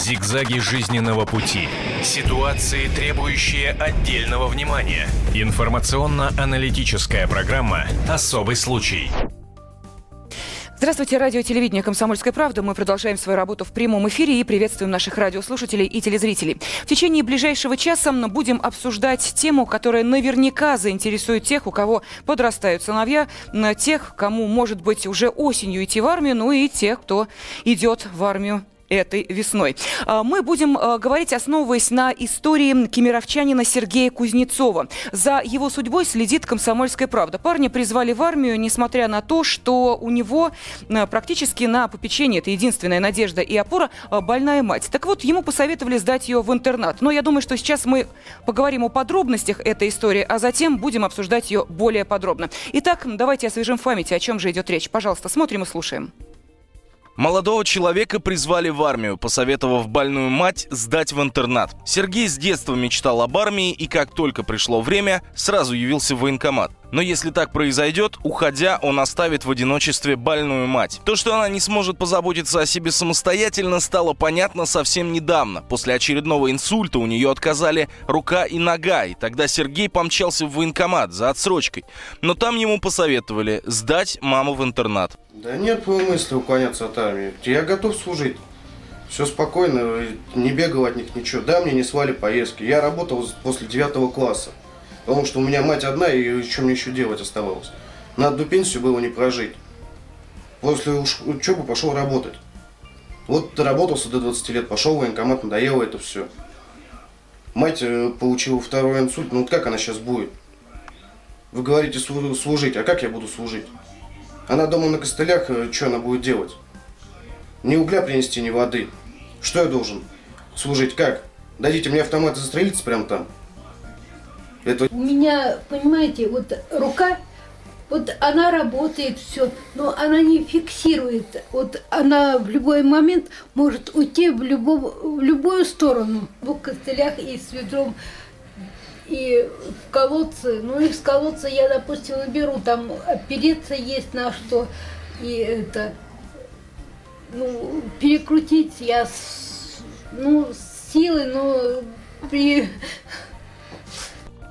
Зигзаги жизненного пути. Ситуации, требующие отдельного внимания. Информационно-аналитическая программа «Особый случай». Здравствуйте, радио телевидение «Комсомольская правда». Мы продолжаем свою работу в прямом эфире и приветствуем наших радиослушателей и телезрителей. В течение ближайшего часа будем обсуждать тему, которая наверняка заинтересует тех, у кого подрастают сыновья, тех, кому, может быть, уже осенью идти в армию, ну и тех, кто идет в армию этой весной. А, мы будем а, говорить, основываясь на истории кемеровчанина Сергея Кузнецова. За его судьбой следит «Комсомольская правда». Парня призвали в армию, несмотря на то, что у него а, практически на попечении, это единственная надежда и опора, больная мать. Так вот, ему посоветовали сдать ее в интернат. Но я думаю, что сейчас мы поговорим о подробностях этой истории, а затем будем обсуждать ее более подробно. Итак, давайте освежим в памяти, о чем же идет речь. Пожалуйста, смотрим и слушаем. Молодого человека призвали в армию, посоветовав больную мать сдать в интернат. Сергей с детства мечтал об армии и как только пришло время, сразу явился в военкомат. Но если так произойдет, уходя, он оставит в одиночестве больную мать. То, что она не сможет позаботиться о себе самостоятельно, стало понятно совсем недавно. После очередного инсульта у нее отказали рука и нога, и тогда Сергей помчался в военкомат за отсрочкой. Но там ему посоветовали сдать маму в интернат. Да нет мысли уклоняться от армии. Я готов служить. Все спокойно, не бегал от них ничего. Да, мне не свали поездки. Я работал после девятого класса. Потому что у меня мать одна, и что мне еще делать оставалось? На одну пенсию было не прожить. После учебы пошел работать. Вот работался до 20 лет, пошел в военкомат, надоело это все. Мать э, получила второй инсульт, ну вот как она сейчас будет? Вы говорите служить, а как я буду служить? Она дома на костылях, э, что она будет делать? Ни угля принести, ни воды. Что я должен? Служить как? Дадите мне автомат застрелиться прямо там? Это... У меня, понимаете, вот рука, вот она работает, все, но она не фиксирует. Вот она в любой момент может уйти в, любом, в любую сторону. В двух костылях и с ведром, и в колодце. Ну, из колодца я, допустим, беру, там опереться есть на что. И это, ну, перекрутить я, с, ну, силы, но при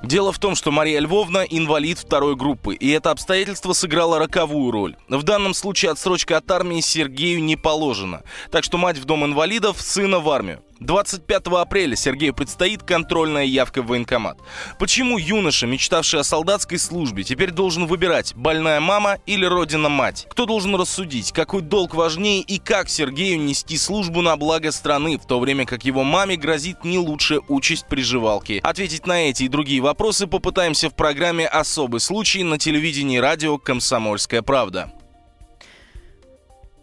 Дело в том, что Мария Львовна инвалид второй группы, и это обстоятельство сыграло роковую роль. В данном случае отсрочка от армии Сергею не положена. Так что мать в дом инвалидов, сына в армию. 25 апреля Сергею предстоит контрольная явка в военкомат. Почему юноша, мечтавший о солдатской службе, теперь должен выбирать, больная мама или родина-мать? Кто должен рассудить, какой долг важнее и как Сергею нести службу на благо страны, в то время как его маме грозит не лучшая участь приживалки? Ответить на эти и другие вопросы попытаемся в программе «Особый случай» на телевидении и радио «Комсомольская правда».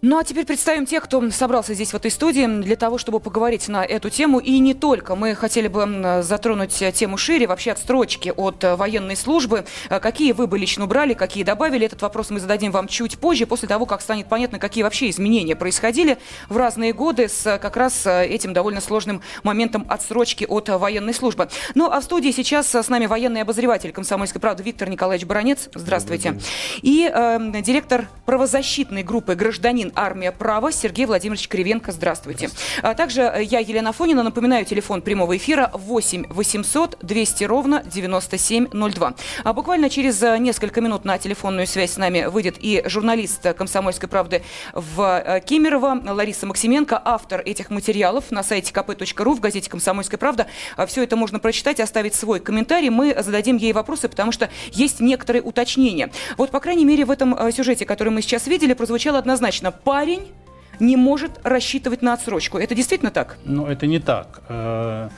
Ну а теперь представим тех, кто собрался здесь в этой студии для того, чтобы поговорить на эту тему. И не только. Мы хотели бы затронуть тему шире, вообще от э, военной службы. Э, какие вы бы лично убрали, какие добавили. Этот вопрос мы зададим вам чуть позже, после того, как станет понятно, какие вообще изменения происходили в разные годы с э, как раз этим довольно сложным моментом отсрочки от военной службы. Ну а в студии сейчас с нами военный обозреватель «Комсомольской правды» Виктор Николаевич Баранец. Здравствуйте. И э, директор правозащитной группы «Гражданин Ленин, Армия права, Сергей Владимирович Кривенко. Здравствуйте. А также э, я, Елена Фонина, напоминаю, телефон прямого эфира 8 800 200 ровно 9702. А буквально через э, несколько минут на телефонную связь с нами выйдет и журналист «Комсомольской правды» в э, Кемерово Лариса Максименко, автор этих материалов на сайте kp.ru в газете «Комсомольская правда». Все это можно прочитать, оставить свой комментарий. Мы зададим ей вопросы, потому что есть некоторые уточнения. Вот, по крайней мере, в этом сюжете, который мы сейчас видели, прозвучало однозначно парень не может рассчитывать на отсрочку. Это действительно так? Ну, это не так. Э,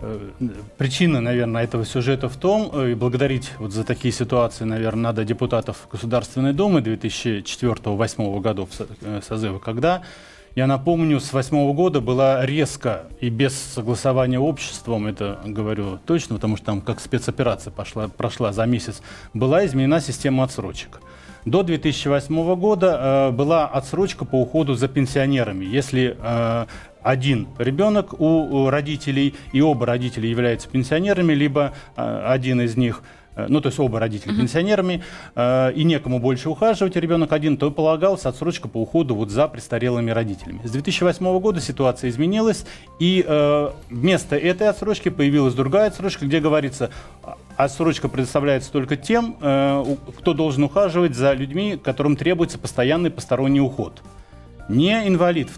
э, причина, наверное, этого сюжета в том, э, и благодарить вот за такие ситуации, наверное, надо депутатов Государственной Думы 2004-2008 годов созыва, когда, я напомню, с 2008 года была резко и без согласования обществом, это говорю точно, потому что там как спецоперация пошла, прошла за месяц, была изменена система отсрочек. До 2008 года э, была отсрочка по уходу за пенсионерами. Если э, один ребенок у родителей и оба родителя являются пенсионерами, либо э, один из них Э, ну, то есть оба родителя пенсионерами, э, и некому больше ухаживать, ребенок один, то полагалась отсрочка по уходу вот за престарелыми родителями. С 2008 года ситуация изменилась, и э, вместо этой отсрочки появилась другая отсрочка, где говорится, отсрочка предоставляется только тем, э, кто должен ухаживать за людьми, которым требуется постоянный посторонний уход. Не инвалид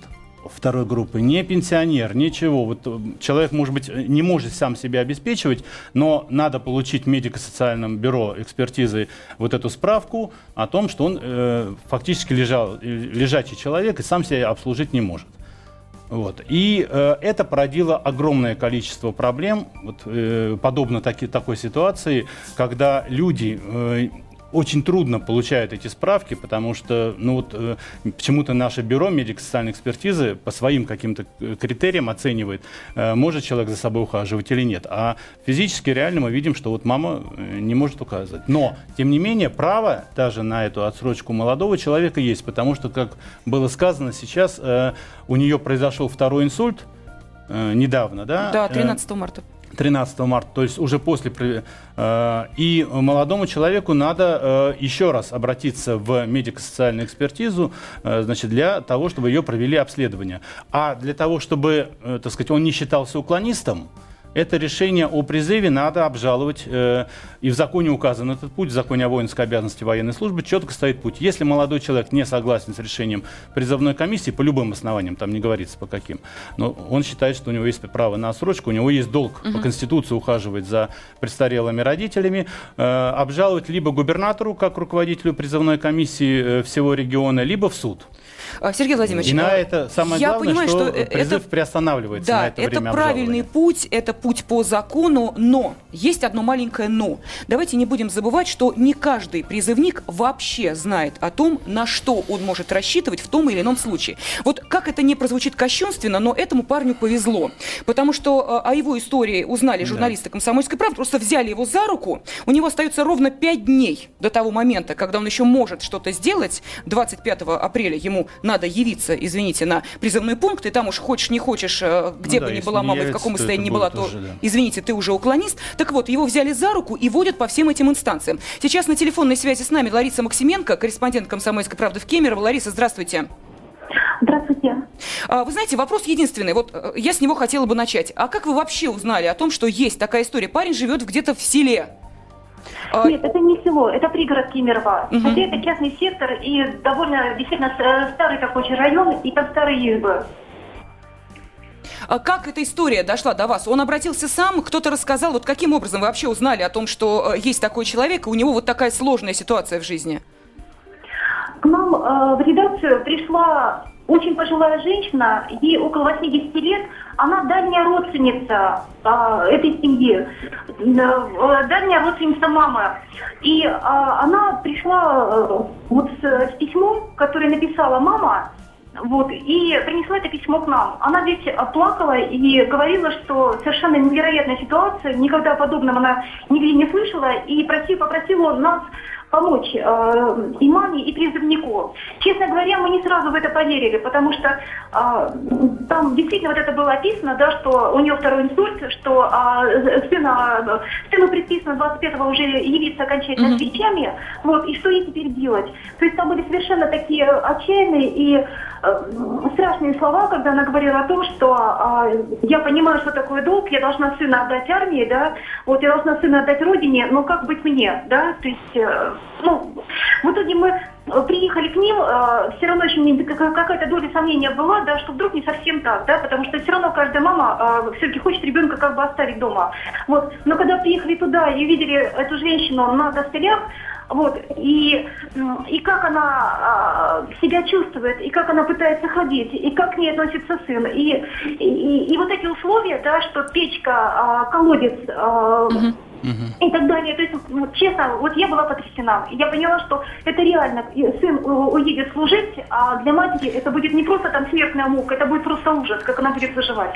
второй группы, не пенсионер, ничего. Вот э, человек, может быть, не может сам себя обеспечивать, но надо получить в медико-социальном бюро экспертизы вот эту справку о том, что он э, фактически лежал, э, лежачий человек и сам себя обслужить не может. Вот. И э, это породило огромное количество проблем, вот, э, подобно таки, такой ситуации, когда люди э, очень трудно получают эти справки, потому что ну вот, э, почему-то наше бюро медико-социальной экспертизы по своим каким-то э, критериям оценивает, э, может человек за собой ухаживать или нет. А физически реально мы видим, что вот мама э, не может указывать. Но, тем не менее, право даже на эту отсрочку молодого человека есть, потому что, как было сказано сейчас, э, у нее произошел второй инсульт, э, недавно, да? Да, 13 марта. 13 марта, то есть уже после... Э, и молодому человеку надо э, еще раз обратиться в медико-социальную экспертизу, э, значит, для того, чтобы ее провели обследование. А для того, чтобы, так сказать, он не считался уклонистом, это решение о призыве надо обжаловать. Э, и в законе указан этот путь, в законе о воинской обязанности военной службы четко стоит путь. Если молодой человек не согласен с решением призывной комиссии, по любым основаниям, там не говорится по каким, но он считает, что у него есть право на отсрочку, у него есть долг угу. по Конституции ухаживать за престарелыми родителями, э, обжаловать либо губернатору, как руководителю призывной комиссии э, всего региона, либо в суд. А, Сергей Владимирович, и на это самое я главное, понимаю, что, что призыв это, приостанавливается да, на это, это правильный путь, это путь по закону, но есть одно маленькое но. Давайте не будем забывать, что не каждый призывник вообще знает о том, на что он может рассчитывать в том или ином случае. Вот как это не прозвучит кощунственно, но этому парню повезло, потому что э, о его истории узнали журналисты «Комсомольской правды», просто взяли его за руку, у него остается ровно пять дней до того момента, когда он еще может что-то сделать, 25 апреля ему надо явиться, извините, на призывной пункт, и там уж хочешь не хочешь, э, где ну, бы да, ни была мама, в каком состоянии ни была, то, уже, да. извините, ты уже уклонист. Так вот, его взяли за руку и водят по всем этим инстанциям. Сейчас на телефонной связи с нами Лариса Максименко, корреспондент «Комсомольской правды» в Кемерово. Лариса, здравствуйте. Здравствуйте. А, вы знаете, вопрос единственный. Вот э, я с него хотела бы начать. А как вы вообще узнали о том, что есть такая история? Парень живет где-то в селе. А, Нет, это не село, это пригород Кемерово. Угу. Хотя это частный сектор и довольно действительно старый такой район, и там старые избы. А как эта история дошла до вас? Он обратился сам, кто-то рассказал, вот каким образом вы вообще узнали о том, что э, есть такой человек, и у него вот такая сложная ситуация в жизни? К нам э, в редакцию пришла очень пожилая женщина, ей около 80 лет, она дальняя родственница э, этой семьи, э, дальняя родственница мамы. И э, она пришла э, вот с, с письмом, которое написала мама, вот, и принесла это письмо к нам. Она ведь плакала и говорила, что совершенно невероятная ситуация, никогда подобного она нигде не слышала, и просила, попросила нас помочь э, и маме, и призывнику. Честно говоря, мы не сразу в это поверили, потому что э, там действительно вот это было описано, да, что у нее второй инсульт, что э, сына, сыну предписано 25-го уже явиться окончательно mm-hmm. с вещами, вот, и что ей теперь делать? То есть там были совершенно такие отчаянные и э, страшные слова, когда она говорила о том, что э, я понимаю, что такое долг, я должна сына отдать армии, да, вот я должна сына отдать родине, но как быть мне, да, то есть э, ну, в итоге мы э, приехали к ним, э, все равно еще какая-то доля сомнения была, да, что вдруг не совсем так, да, потому что все равно каждая мама э, все-таки хочет ребенка как бы оставить дома. Вот. Но когда приехали туда и видели эту женщину на костылях, вот, и, и как она э, себя чувствует, и как она пытается ходить, и как к ней относится сын. И, и, и вот эти условия, да, что печка, э, колодец, э, угу и так далее. То есть, вот, честно, вот я была потрясена. Я поняла, что это реально. Сын уедет служить, а для матери это будет не просто там смертная мука, это будет просто ужас, как она будет выживать.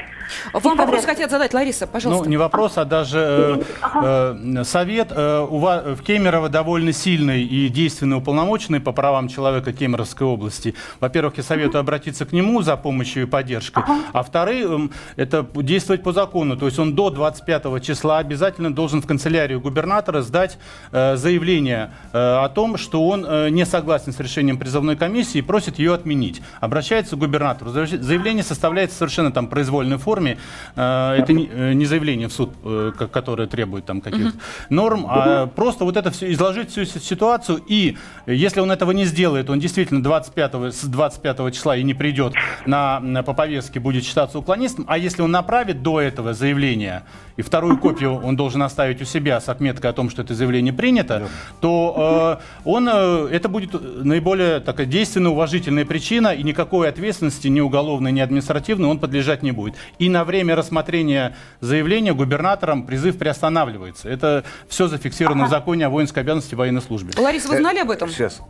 Вам и вопрос хотят задать, Лариса, пожалуйста. Ну, не вопрос, а даже э, ага. э, совет. Э, у вас, в Кемерово довольно сильный и действенный уполномоченный по правам человека Кемеровской области. Во-первых, я советую обратиться к нему за помощью и поддержкой. Ага. А вторым, это действовать по закону. То есть он до 25 числа обязательно должен в канцелярию губернатора сдать э, заявление э, о том, что он э, не согласен с решением призывной комиссии и просит ее отменить. Обращается к губернатору. Заявление составляется в совершенно там произвольной форме. Э, это не, э, не заявление в суд, э, которое требует там каких-то угу. норм, а просто вот это все, изложить всю ситуацию. И если он этого не сделает, он действительно 25, с 25 числа и не придет на, на, по повестке, будет считаться уклонистом. А если он направит до этого заявление, и вторую копию он должен оставить у себя с отметкой о том, что это заявление принято, да. то э, он, э, это будет наиболее такая действенная, уважительная причина, и никакой ответственности ни уголовной, ни административной он подлежать не будет. И на время рассмотрения заявления губернатором призыв приостанавливается. Это все зафиксировано в законе о воинской обязанности военной службе. Лариса, вы знали об этом? Сейчас.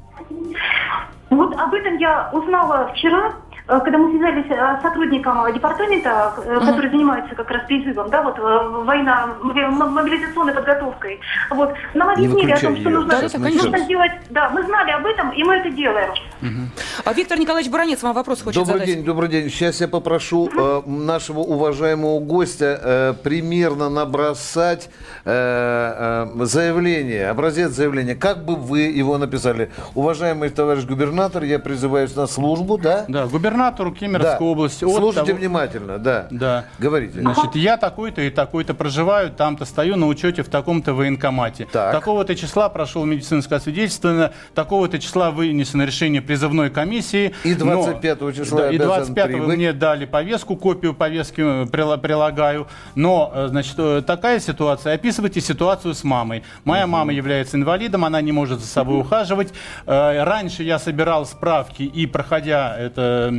Вот об этом я узнала вчера, Э, когда мы связались э, с сотрудником департамента, mm-hmm. который занимается как раз призывом, да, вот война, мобилизационной подготовкой, вот, нам объяснили о том, что нужно, да, нужно сделать, да, мы знали об этом, и мы это делаем. Mm-hmm. А Виктор Николаевич Баранец вам вопрос хочет добрый задать. Добрый день, добрый день. Сейчас я попрошу э, нашего уважаемого гостя э, примерно набросать э, э, заявление, образец заявления. Как бы вы его написали? Уважаемый товарищ губернатор, я призываюсь на службу, да? Да, губернатор губернатору Кемеровской да. области. Слушайте того... внимательно, да. Да. Говорите. Значит, я такой-то и такой-то проживаю, там-то стою на учете в таком-то военкомате. Так. Такого-то числа прошел медицинское освидетельствование, такого-то числа вынесено решение призывной комиссии. И 25 но, числа да, И 25 вы мне дали повестку, копию повестки э, прилагаю. Но, э, значит, э, такая ситуация. Описывайте ситуацию с мамой. Моя угу. мама является инвалидом, она не может за собой ухаживать. Раньше я собирал справки и, проходя это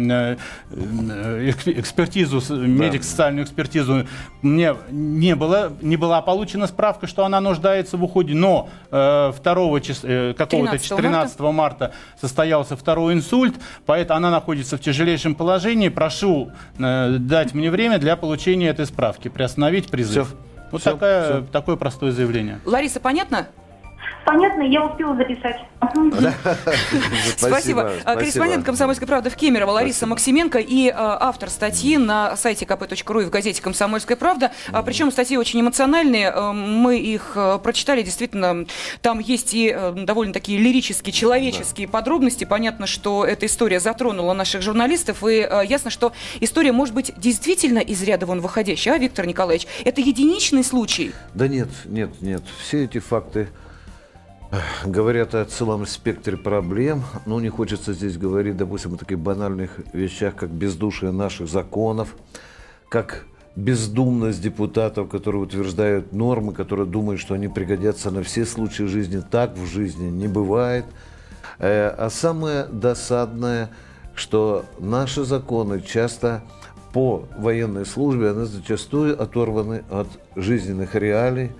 экспертизу, медико-социальную экспертизу, мне не, было, не была получена справка, что она нуждается в уходе, но 2 э, числа, какого-то 13 марта? марта состоялся второй инсульт, поэтому она находится в тяжелейшем положении. Прошу дать мне время для получения этой справки, приостановить призыв. Все. Вот все, такая, все. такое простое заявление. Лариса, понятно? Понятно, я успела записать. Спасибо. Корреспондент «Комсомольской правды» в Кемерово Лариса Максименко и а, автор статьи на сайте kp.ru и в газете «Комсомольская правда». А, Причем статьи очень эмоциональные. А, мы их прочитали. Действительно, там есть и довольно такие лирические, человеческие подробности. Понятно, что эта история затронула наших журналистов. И ясно, что история может быть действительно из ряда вон выходящая, а, Виктор Николаевич? Это единичный случай? Да нет, нет, нет. Все эти факты Говорят о целом спектре проблем, но не хочется здесь говорить, допустим, о таких банальных вещах, как бездушие наших законов, как бездумность депутатов, которые утверждают нормы, которые думают, что они пригодятся на все случаи жизни. Так в жизни не бывает. Э, а самое досадное, что наши законы часто по военной службе, они зачастую оторваны от жизненных реалий,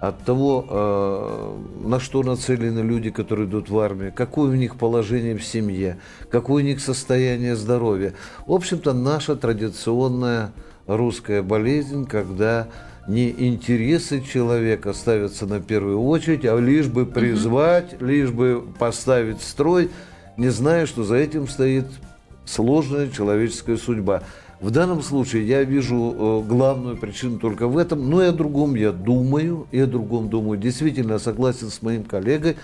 от того, э, на что нацелены люди, которые идут в армию, какое у них положение в семье, какое у них состояние здоровья. В общем-то, наша традиционная русская болезнь, когда не интересы человека ставятся на первую очередь, а лишь бы призвать, угу. лишь бы поставить строй, не зная, что за этим стоит сложная человеческая судьба. В данном случае я вижу э, главную причину только в этом, но и о другом я думаю, и о другом думаю. Действительно согласен с моим коллегой,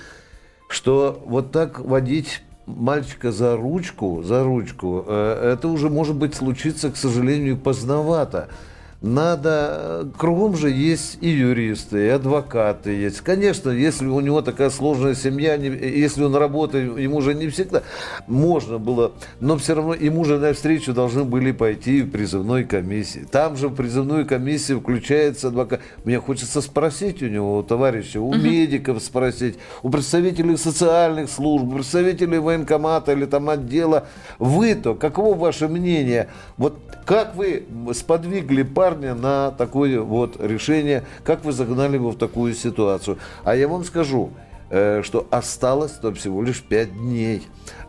что вот так водить мальчика за ручку, за ручку, э, это уже может быть случиться, к сожалению, поздновато надо... Кругом же есть и юристы, и адвокаты есть. Конечно, если у него такая сложная семья, если он работает, ему же не всегда можно было, но все равно ему же навстречу должны были пойти в призывной комиссии. Там же в призывную комиссию включается адвокат. Мне хочется спросить у него, у товарища, у медиков спросить, у представителей социальных служб, представителей военкомата или там отдела. Вы-то, каково ваше мнение? Вот как вы сподвигли пар парня на такое вот решение, как вы загнали его в такую ситуацию. А я вам скажу, э, что осталось-то всего лишь 5 дней.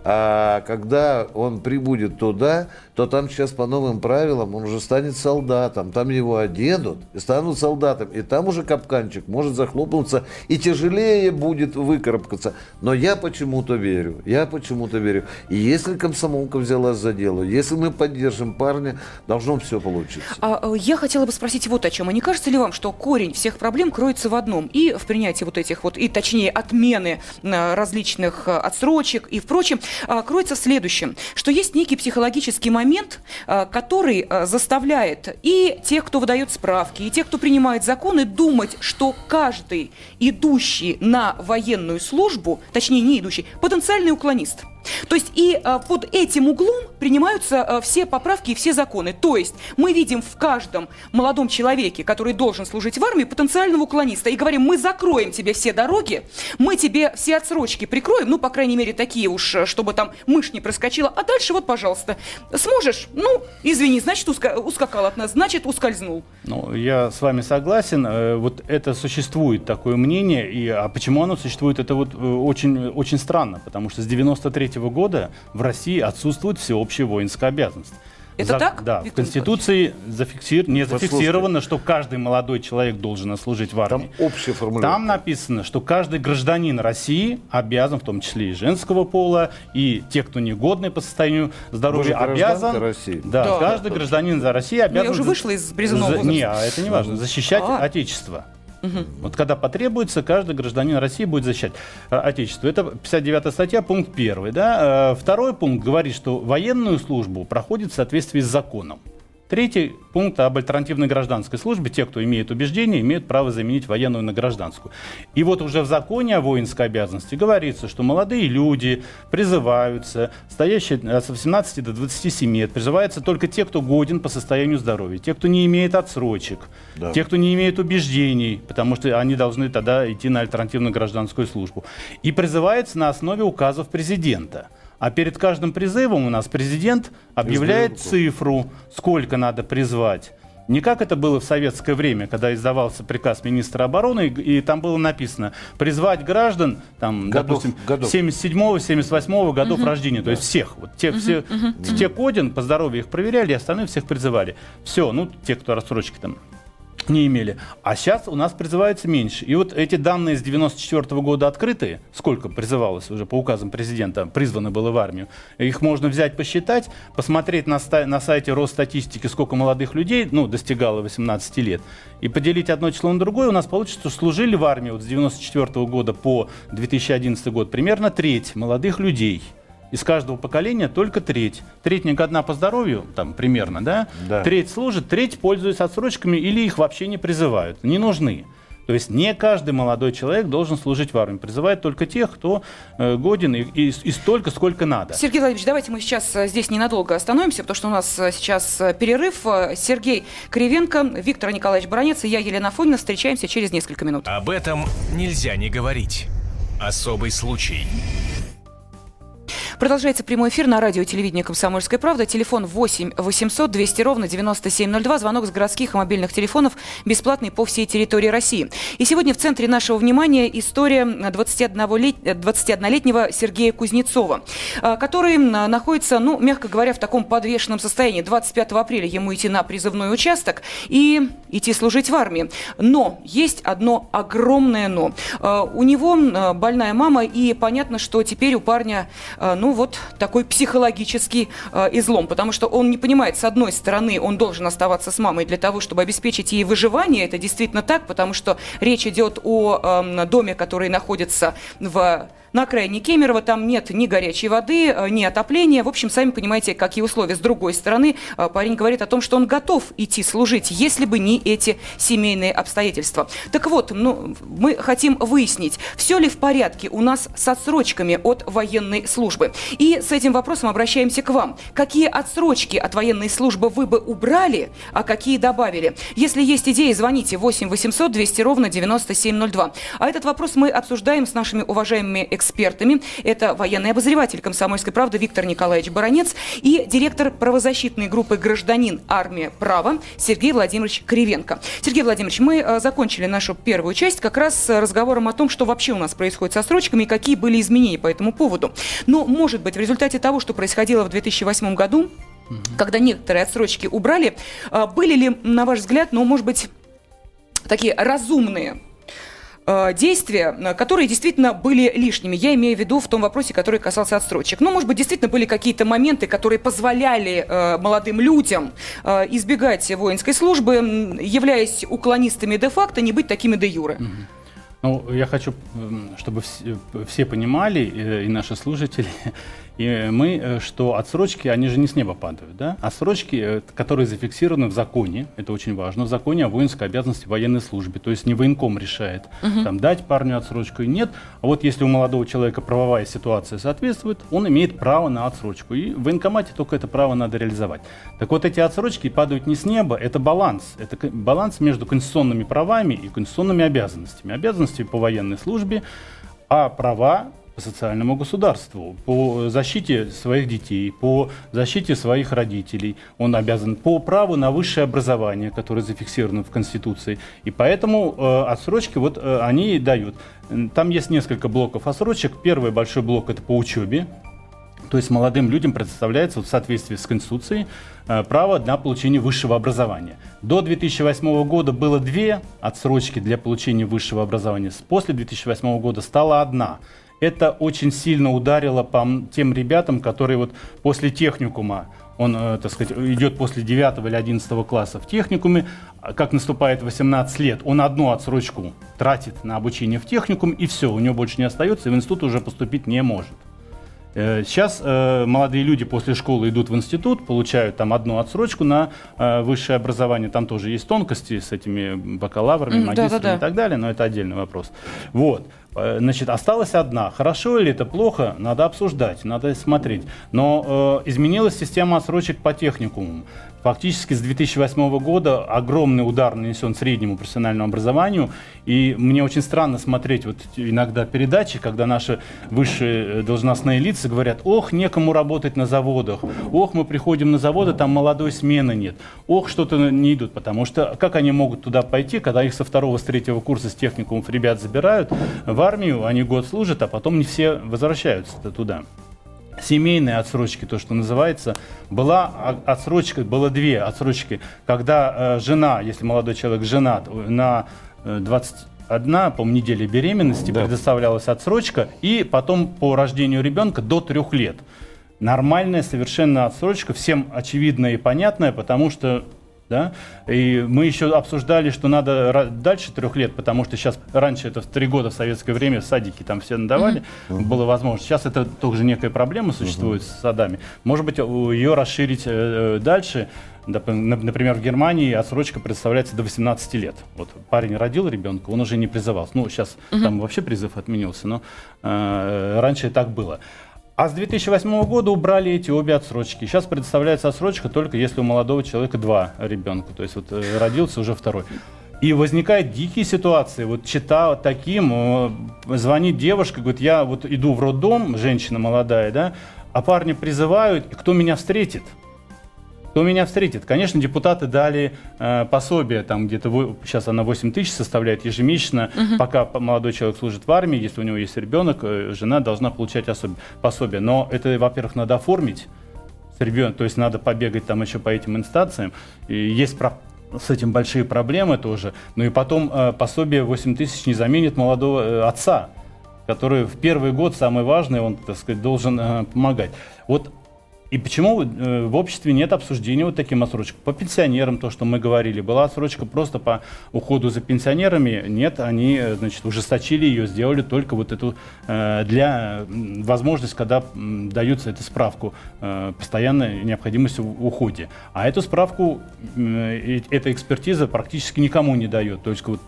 А когда он прибудет туда, то там сейчас по новым правилам он уже станет солдатом. Там его оденут и станут солдатом. И там уже капканчик может захлопнуться и тяжелее будет выкарабкаться. Но я почему-то верю. Я почему-то верю. И если комсомолка взялась за дело, если мы поддержим парня, должно все получиться. А, э, я хотела бы спросить вот о чем. А не кажется ли вам, что корень всех проблем кроется в одном? И в принятии вот этих вот, и точнее отмены э, различных э, отсрочек и впрочем, кроется в следующем, что есть некий психологический момент, момент, э, который э, заставляет и тех, кто выдает справки, и тех, кто принимает законы, думать, что каждый идущий на военную службу, точнее не идущий, потенциальный уклонист – то есть и а, под этим углом принимаются а, все поправки и все законы. То есть мы видим в каждом молодом человеке, который должен служить в армии, потенциального уклониста. И говорим, мы закроем тебе все дороги, мы тебе все отсрочки прикроем, ну, по крайней мере, такие уж, э, чтобы там мышь не проскочила. А дальше вот, пожалуйста, сможешь? Ну, извини, значит, уска- ускакал от нас, значит, ускользнул. Ну, я с вами согласен. Э, вот это существует такое мнение. И, а почему оно существует, это вот э, очень, очень странно, потому что с 93 1993 года в России отсутствует всеобщая воинская обязанность. Это За, так? Да, Виктор в Конституции зафиксир, не зафиксировано, что каждый молодой человек должен служить в армии. Там общая формулировка. Там написано, что каждый гражданин России обязан, в том числе и женского пола, и те, кто негодный по состоянию здоровья, обязан... России. Да, да, каждый да, гражданин за Россию обязан... Ну, я уже вышла из призывного возраста. Не, а это не важно. Защищать а. Отечество. Угу. Вот когда потребуется, каждый гражданин России будет защищать э, Отечество. Это 59 статья, пункт 1. Да? Э, второй пункт говорит, что военную службу проходит в соответствии с законом. Третий пункт об альтернативной гражданской службе. Те, кто имеет убеждения, имеют право заменить военную на гражданскую. И вот уже в законе о воинской обязанности говорится, что молодые люди призываются, стоящие от 18 до 27 лет, призываются только те, кто годен по состоянию здоровья, те, кто не имеет отсрочек, да. те, кто не имеет убеждений, потому что они должны тогда идти на альтернативную гражданскую службу. И призывается на основе указов президента. А перед каждым призывом у нас президент объявляет цифру, сколько надо призвать. Не как это было в советское время, когда издавался приказ министра обороны, и, и там было написано призвать граждан, там, годов, допустим, годов. 77-го, 78-го годов угу. рождения, то есть всех. Вот те, угу, все, угу. те Кодин по здоровью их проверяли, остальные всех призывали. Все, ну, те, кто рассрочки там не имели. А сейчас у нас призывается меньше. И вот эти данные с 94 года открытые, сколько призывалось уже по указам президента, призвано было в армию, их можно взять, посчитать, посмотреть на, на сайте Росстатистики, сколько молодых людей ну, достигало 18 лет, и поделить одно число на другое, у нас получится, что служили в армии вот с 94 года по 2011 год примерно треть молодых людей – из каждого поколения только треть. Треть не годна по здоровью, там примерно, да? да? Треть служит, треть пользуется отсрочками или их вообще не призывают, не нужны. То есть не каждый молодой человек должен служить в армии. Призывают только тех, кто э, годен и, и, и столько, сколько надо. Сергей Владимирович, давайте мы сейчас э, здесь ненадолго остановимся, потому что у нас э, сейчас перерыв. Сергей Кривенко, Виктор Николаевич Баранец и я, Елена Фонина, встречаемся через несколько минут. Об этом нельзя не говорить. Особый случай. Продолжается прямой эфир на радио и телевидении «Комсомольская правда». Телефон 8 800 200 ровно 9702. Звонок с городских и мобильных телефонов бесплатный по всей территории России. И сегодня в центре нашего внимания история 21-летнего Сергея Кузнецова, а, который находится, ну, мягко говоря, в таком подвешенном состоянии. 25 апреля ему идти на призывной участок и идти служить в армии. Но есть одно огромное но. А, у него больная мама, и понятно, что теперь у парня а, ну вот такой психологический э, излом, потому что он не понимает, с одной стороны, он должен оставаться с мамой для того, чтобы обеспечить ей выживание, это действительно так, потому что речь идет о э, доме, который находится в на окраине Кемерово там нет ни горячей воды, э, ни отопления. В общем, сами понимаете, какие условия. С другой стороны, э, парень говорит о том, что он готов идти служить, если бы не эти семейные обстоятельства. Так вот, ну, мы хотим выяснить, все ли в порядке у нас с отсрочками от военной службы. И с этим вопросом обращаемся к вам. Какие отсрочки от военной службы вы бы убрали, а какие добавили? Если есть идеи, звоните 8 800 200 ровно 9702. А этот вопрос мы обсуждаем с нашими уважаемыми экспертами экспертами. Это военный обозреватель комсомольской правды Виктор Николаевич Баранец и директор правозащитной группы «Гражданин. Армия. Право» Сергей Владимирович Кривенко. Сергей Владимирович, мы э, закончили нашу первую часть как раз с разговором о том, что вообще у нас происходит со срочками и какие были изменения по этому поводу. Но, может быть, в результате того, что происходило в 2008 году, когда некоторые отсрочки убрали, э, были ли, на ваш взгляд, ну, может быть, такие разумные действия, э, которые действительно были лишними. Я имею в виду в том вопросе, который касался отсрочек. Ну, может быть, действительно были какие-то моменты, которые позволяли э, молодым людям э, избегать воинской службы, являясь уклонистами де-факто, не быть такими де-юре. Ну, я хочу, чтобы все, все понимали, и наши слушатели, и мы, э, что отсрочки, они же не с неба падают, да? Отсрочки, э, которые зафиксированы в законе, это очень важно, в законе о воинской обязанности военной службе, то есть не военком решает, угу. там, дать парню отсрочку и нет, а вот если у молодого человека правовая ситуация соответствует, он имеет право на отсрочку, и в военкомате только это право надо реализовать. Так вот, эти отсрочки падают не с неба, это баланс, это баланс между конституционными правами и конституционными обязанностями. Обязанности по военной службе, а права социальному государству, по защите своих детей, по защите своих родителей. Он обязан по праву на высшее образование, которое зафиксировано в Конституции. И поэтому э, отсрочки вот э, они дают. Там есть несколько блоков отсрочек. Первый большой блок это по учебе. То есть молодым людям предоставляется вот, в соответствии с Конституцией э, право на получение высшего образования. До 2008 года было две отсрочки для получения высшего образования. После 2008 года стала одна – это очень сильно ударило по тем ребятам, которые вот после техникума, он, э, так сказать, идет после 9 или 11 класса в техникуме, а как наступает 18 лет, он одну отсрочку тратит на обучение в техникум, и все, у него больше не остается, и в институт уже поступить не может. Э, сейчас э, молодые люди после школы идут в институт, получают там одну отсрочку на э, высшее образование. Там тоже есть тонкости с этими бакалаврами, mm, магистрами да, да, да. и так далее, но это отдельный вопрос. Вот. Э, значит, осталась одна. Хорошо или это плохо, надо обсуждать, надо смотреть. Но э, изменилась система отсрочек по техникуму. Фактически с 2008 года огромный удар нанесен среднему профессиональному образованию. И мне очень странно смотреть вот иногда передачи, когда наши высшие э, должностные лица говорят, ох, некому работать на заводах, ох, мы приходим на заводы, там молодой смены нет, ох, что-то не идут, потому что как они могут туда пойти, когда их со второго, с третьего курса с техникумов ребят забирают в армию, они год служат, а потом не все возвращаются туда семейные отсрочки, то, что называется, была отсрочка, было две отсрочки, когда э, жена, если молодой человек женат, на э, 21, по неделе беременности да. предоставлялась отсрочка, и потом по рождению ребенка до трех лет. Нормальная совершенно отсрочка, всем очевидная и понятная, потому что да? И мы еще обсуждали, что надо дальше трех лет, потому что сейчас раньше это в три года в советское время садики там все надавали, mm-hmm. было возможно. Сейчас это тоже некая проблема существует mm-hmm. с садами. Может быть, ее расширить э, дальше. Например, в Германии отсрочка представляется до 18 лет. Вот парень родил ребенка, он уже не призывался. Ну, сейчас угу. там вообще призыв отменился, но э, раньше так было. А с 2008 года убрали эти обе отсрочки. Сейчас предоставляется отсрочка только если у молодого человека два ребенка. То есть вот э, родился уже второй. И возникают дикие ситуации. Вот читал таким, звонит девушка, говорит, я вот иду в роддом, женщина молодая, да, а парни призывают, и кто меня встретит? Кто меня встретит. Конечно, депутаты дали э, пособие, там где-то сейчас она 8 тысяч составляет ежемесячно, угу. пока молодой человек служит в армии, если у него есть ребенок, э, жена должна получать особ... пособие. Но это, во-первых, надо оформить с ребенком, то есть надо побегать там еще по этим инстанциям. И есть про с этим большие проблемы тоже. Ну и потом э, пособие 8 тысяч не заменит молодого э, отца, который в первый год, самый важный, он, так сказать, должен э, помогать. Вот и почему э, в обществе нет обсуждения вот таким отсрочкам? По пенсионерам, то, что мы говорили, была отсрочка просто по уходу за пенсионерами. Нет, они, э, значит, ужесточили ее, сделали только вот эту э, для возможность, когда даются эту справку постоянной необходимости в уходе. А эту справку, эта экспертиза практически никому не дает. То есть вот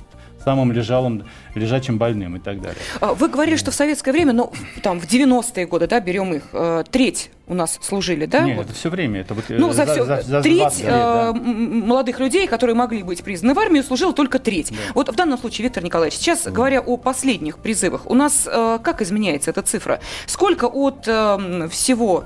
самым лежалым, лежачим больным и так далее. А, вы говорили, что в советское время, ну, там, в 90-е годы, да, берем их, треть у нас служили, да? Нет, вот. это все время. Это вот, ну, за, за, все, за, за треть 20 лет, да. э, молодых людей, которые могли быть признаны в армию, служила только треть. Да. Вот в данном случае, Виктор Николаевич, сейчас да. говоря о последних призывах, у нас э, как изменяется эта цифра? Сколько от э, всего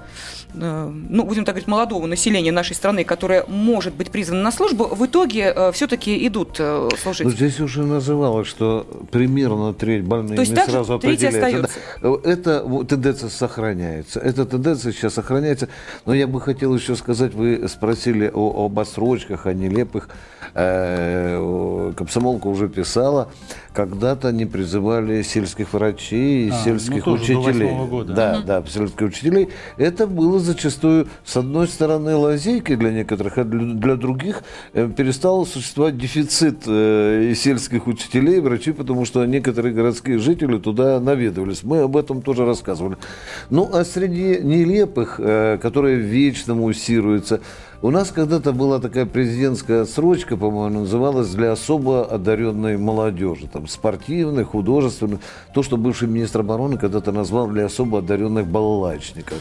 Э, ну, будем так говорить, молодого населения нашей страны, которое может быть призвано на службу, в итоге э, все-таки идут э, служить. Но здесь уже называлось, что примерно треть больных То есть не сразу определяется. Это вот, тенденция сохраняется. Эта тенденция сейчас сохраняется. Но я бы хотел еще сказать, вы спросили о, об отсрочках, о нелепых. Э, комсомолка уже писала, когда-то не призывали сельских врачей и а, сельских ну, учителей. года. Да, угу. да, сельских учителей. Это было зачастую, с одной стороны, лазейкой для некоторых, а для других э, перестал существовать дефицит э, сельских учителей и врачей, потому что некоторые городские жители туда наведывались. Мы об этом тоже рассказывали. Ну, а среди нелепых, э, которые вечно муссируются, у нас когда-то была такая президентская отсрочка, по-моему, называлась для особо одаренной молодежи, там, спортивной, художественной, то, что бывший министр обороны когда-то назвал для особо одаренных балалайчников.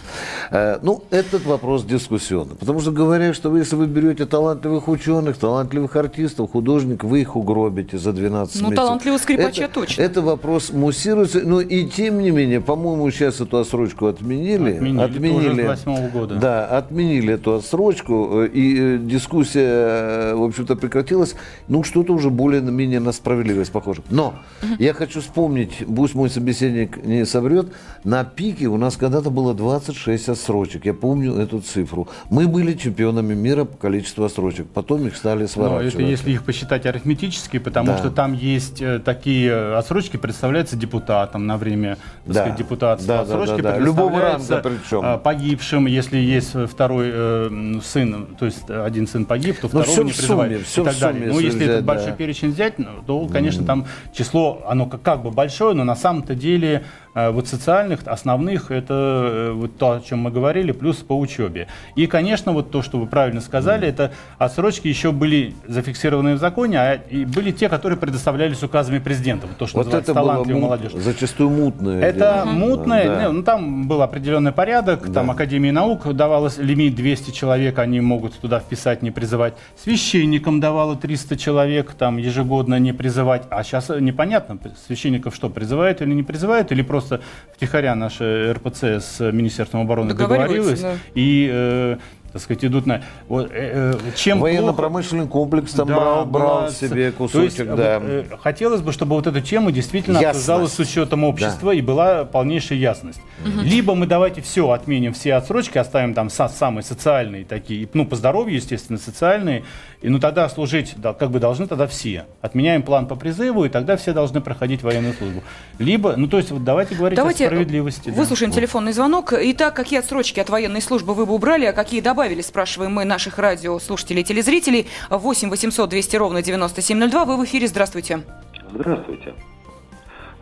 Э, ну, этот вопрос дискуссионный, потому что говорят, что вы, если вы берете талантливых ученых, талантливых артистов, художников, вы их угробите за 12 ну, месяцев. Ну, талантливых скрипача это, точно. Это вопрос муссируется, но и тем не менее, по-моему, сейчас эту отсрочку отменили. Отменили, отменили уже с 8 года. Да, отменили эту отсрочку и э, дискуссия, в общем-то, прекратилась. Ну, что-то уже более-менее на справедливость похоже. Но я хочу вспомнить, пусть мой собеседник не соврет, на пике у нас когда-то было 26 отсрочек. Я помню эту цифру. Мы были чемпионами мира по количеству отсрочек. Потом их стали сворачивать. Но это если их посчитать арифметически, потому Да. что там есть э, такие отсрочки, представляются депутатам на время Да. сказать, депутатства. Да, да, отсрочки да, да. Любого предоставляются, ранга причем. погибшим, если есть второй э, сын, то есть один сын погиб, то Ну, второго не в призывают сумме, всё и так в далее. сумме, Ну, если взять, этот большой да. перечень взять, ну, то, конечно, там число, оно как, как бы большое, но на самом-то деле э, вот социальных, основных, это э, вот то, о чем мы говорили, плюс по учебе. И, конечно, вот то, что вы правильно сказали, это отсрочки еще были зафиксированы в законе, а и были те, которые предоставлялись указами президента. Вот то, что Вот называется это талантливая мут- молодежь. зачастую мутное. Это дело. мутное, Да. ну там был определенный порядок, там Да. Академии наук давалось лимит 200 человек, они могут туда вписать, не призывать. Священникам давало 300 человек, там ежегодно не призывать. А сейчас непонятно, священников что, призывают или не призывают, или просто втихаря наша РПЦ с Министерством обороны договорилась, да. и, э, так сказать, идут на... Вот, э, э, чем плохо- Военно-промышленный комплекс там да, брал, брал была- себе То кусочек, есть, да. вот, э, хотелось бы, чтобы вот эту тему действительно Ясность. обсуждалась с учетом общества и была полнейшая ясность. Либо мы давайте все отменим, все отсрочки, оставим там со- самые социальные такие, ну, по здоровью, естественно, социальные, и ну тогда служить, да, как бы должны тогда все. Отменяем план по призыву, и тогда все должны проходить военную службу. Либо, ну, то есть, вот давайте говорить Давайте о справедливости. да. выслушаем телефонный звонок. Итак, какие отсрочки от военной службы вы бы убрали, а какие добавили, спрашиваем мы наших радиослушателей и телезрителей. 8 800 200 ровно 9702. Вы в эфире. Здравствуйте. Здравствуйте.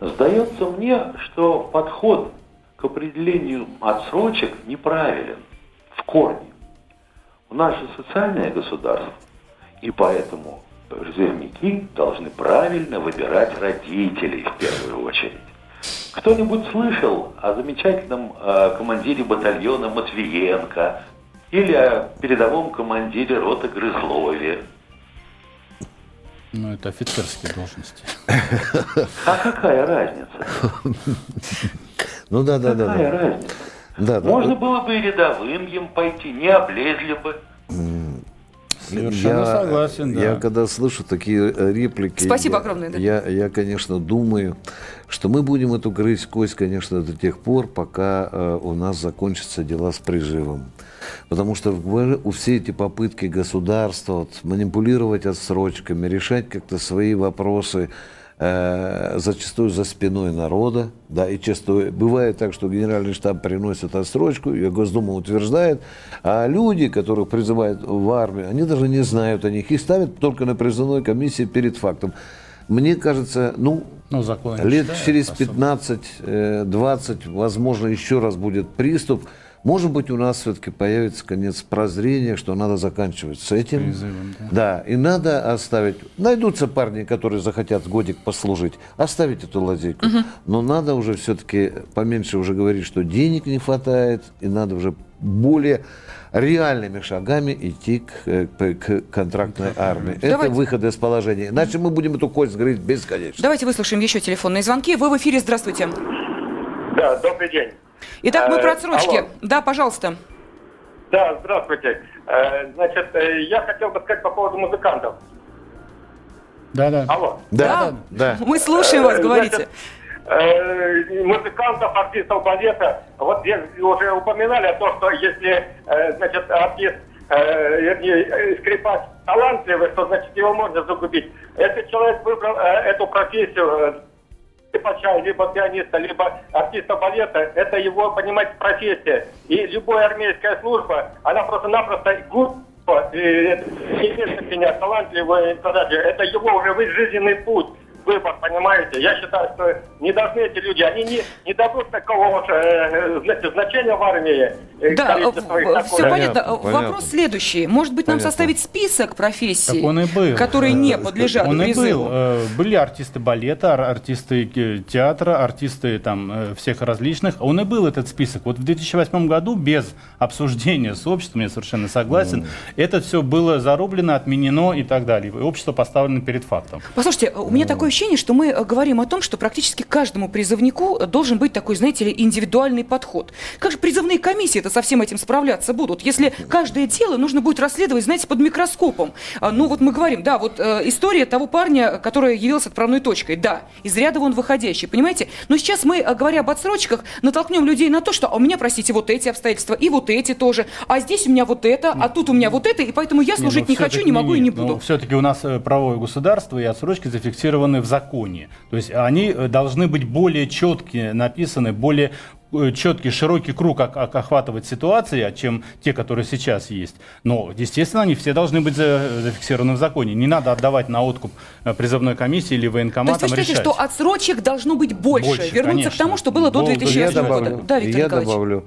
Сдается мне, что подход к определению отсрочек неправилен в корне. У нас же социальное государство, и поэтому призывники должны правильно выбирать родителей в первую очередь. Кто-нибудь слышал о замечательном э, командире батальона Матвиенко или о передовом командире роты Грызлове? Ну, это офицерские должности. А какая разница? Ну да, да, да. Какая да. разница? Да, да. Можно было бы и рядовым им пойти, не облезли бы. Совершенно согласен, да. Я когда слышу такие э, реплики... Спасибо я, огромное, да. Я, я, конечно, думаю, что мы будем эту грызть кость, конечно, до тех пор, пока э, у нас закончатся дела с приживом. Потому что в- у все эти попытки государства вот, манипулировать отсрочками, решать как-то свои вопросы, э, зачастую за спиной народа, да, и часто бывает так, что генеральный штаб приносит отсрочку, ее Госдума утверждает, а люди, которых призывают в армию, они даже не знают о них, их ставят только на призывной комиссии перед фактом. Мне кажется, ну, Ну, закон лет читают через особо. 15-20, возможно, еще раз будет приступ. Может быть, у нас все-таки появится конец прозрения, что надо заканчивать с этим. Призывом, да. и надо оставить. Найдутся парни, которые захотят годик послужить. Оставить эту лазейку. Но надо уже все-таки поменьше уже говорить, что денег не хватает, и надо уже более реальными шагами идти к, к, к контрактной армии. Давайте. Это выход из положения. Иначе мы будем эту кость грызть бесконечно. Давайте выслушаем еще телефонные звонки. Вы в эфире, здравствуйте. Да, добрый день. Итак, мы Э, про отсрочки. алло. Да, пожалуйста. Да, здравствуйте. Э, Значит, э, я хотел бы сказать по поводу музыкантов. Да-да. Алло. Да, да. Мы слушаем вас, говорите. значит, музыкантов, артистов балета. Вот я уже упоминали о том, что если, значит, артист, вернее, скрипач талантливый, то, значит, его можно загубить. Если человек выбрал эту профессию, скрипача, либо пианиста, либо артиста балета, это его, понимаете, профессия. И любая армейская служба, она просто-напросто губ и это не имеет меня талантливый персонаж. это его уже жизненный путь выбор, понимаете? Я считаю, что не должны эти люди, они не, не дадут такого вот, э, знаете, значения в армии. э, Да, все такое. понятно. Понятно. Вопрос следующий. Может быть, нам Понятно. составить список профессий, он и которые не подлежат Он и призыву? был. Э, Были артисты балета, ар- артисты э, театра, артисты там э, всех различных. Он и был этот список. Вот в 2008 году без обсуждения с обществом, я совершенно согласен, это все было зарублено, отменено и так далее. И общество поставлено перед фактом. Послушайте, у меня такое ощущение, что мы э, говорим о том, что практически каждому призывнику э, должен быть такой, знаете ли, индивидуальный подход. Как же призывные комиссии-то со всем этим справляться будут, если каждое дело нужно будет расследовать, знаете, под микроскопом? А, Ну вот мы говорим, да, вот э, история того парня, который явился отправной точкой, да, из ряда вон выходящий, понимаете? Но сейчас мы, говоря об отсрочках, натолкнем людей на то, что а у меня, простите, вот эти обстоятельства, и вот эти тоже, а здесь у меня вот это, а тут у меня вот это, и поэтому я служить не, хочу, не могу и не буду. все-таки у нас правовое государство и отсрочки зафиксированы в законе. То есть они э, должны быть более четкие, написаны, более э, четкий, широкий круг ок- охватывать ситуации, а чем те, которые сейчас есть. Но, естественно, они все должны быть за- зафиксированы в законе. Не надо отдавать на откуп э, призывной комиссии или То есть вы военкоматам считаете, решать. что отсрочек должно быть больше, Больше, вернуться конечно. к тому, что было до Было, 2008 я года? добавлю, Да, Виктор я Николаевич. добавлю,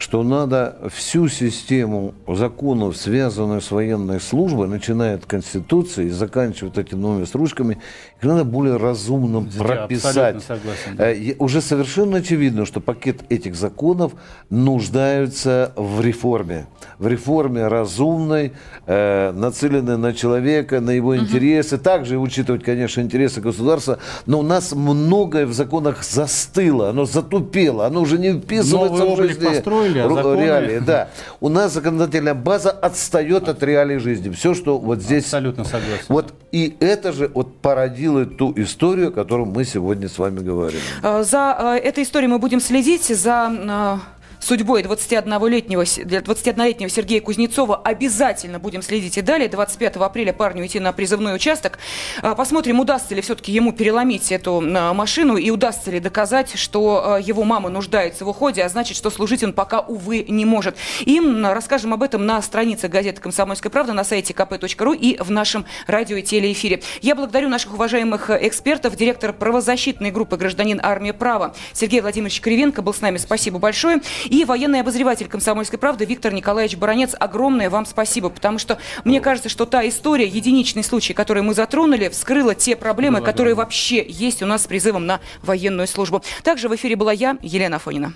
что надо всю систему законов, связанную с военной службой, начиная от Конституции и заканчивая вот этими новыми строчками, их надо более разумно Я прописать. согласен, да. Э, Уже совершенно очевидно, что пакет этих законов нуждаются в реформе. В реформе разумной, э, нацеленной на человека, на его интересы. Также учитывать, конечно, интересы государства. Но у нас многое в законах застыло, оно затупело, оно уже не вписывается Новый в облик жизни. Построили, а ру- законы- реалии. Да. У нас законодательная база отстает от реалий жизни. Все, что вот здесь... Абсолютно согласен. Вот и это же вот породило ту историю, о которой мы сегодня с вами говорим. Э, За э, этой историей мы будем следить, за э, судьбой 21-летнего, с- для 21-летнего Сергея Кузнецова обязательно будем следить и далее. 25 апреля парню идти на призывной участок. Э, Посмотрим, удастся ли все-таки ему переломить эту э, машину и удастся ли доказать, что э, его мама нуждается в уходе, а значит, что служить он пока, увы, не может. И расскажем об этом на странице газеты «Комсомольская правда» на сайте kp.ru и в нашем радио и телеэфире. Я благодарю наших уважаемых экспертов, директор правозащитной группы «Гражданин армия права» Сергей Владимирович Кривенко был с нами. Спасибо большое. И военный обозреватель «Комсомольской правды» Виктор Николаевич Баранец. Огромное вам спасибо, потому что мне кажется, что та история, единичный случай, который мы затронули, вскрыла те проблемы, которые вообще есть у нас с призывом на военную службу. Также в эфире была я, Елена Афонина.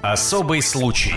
Особый случай.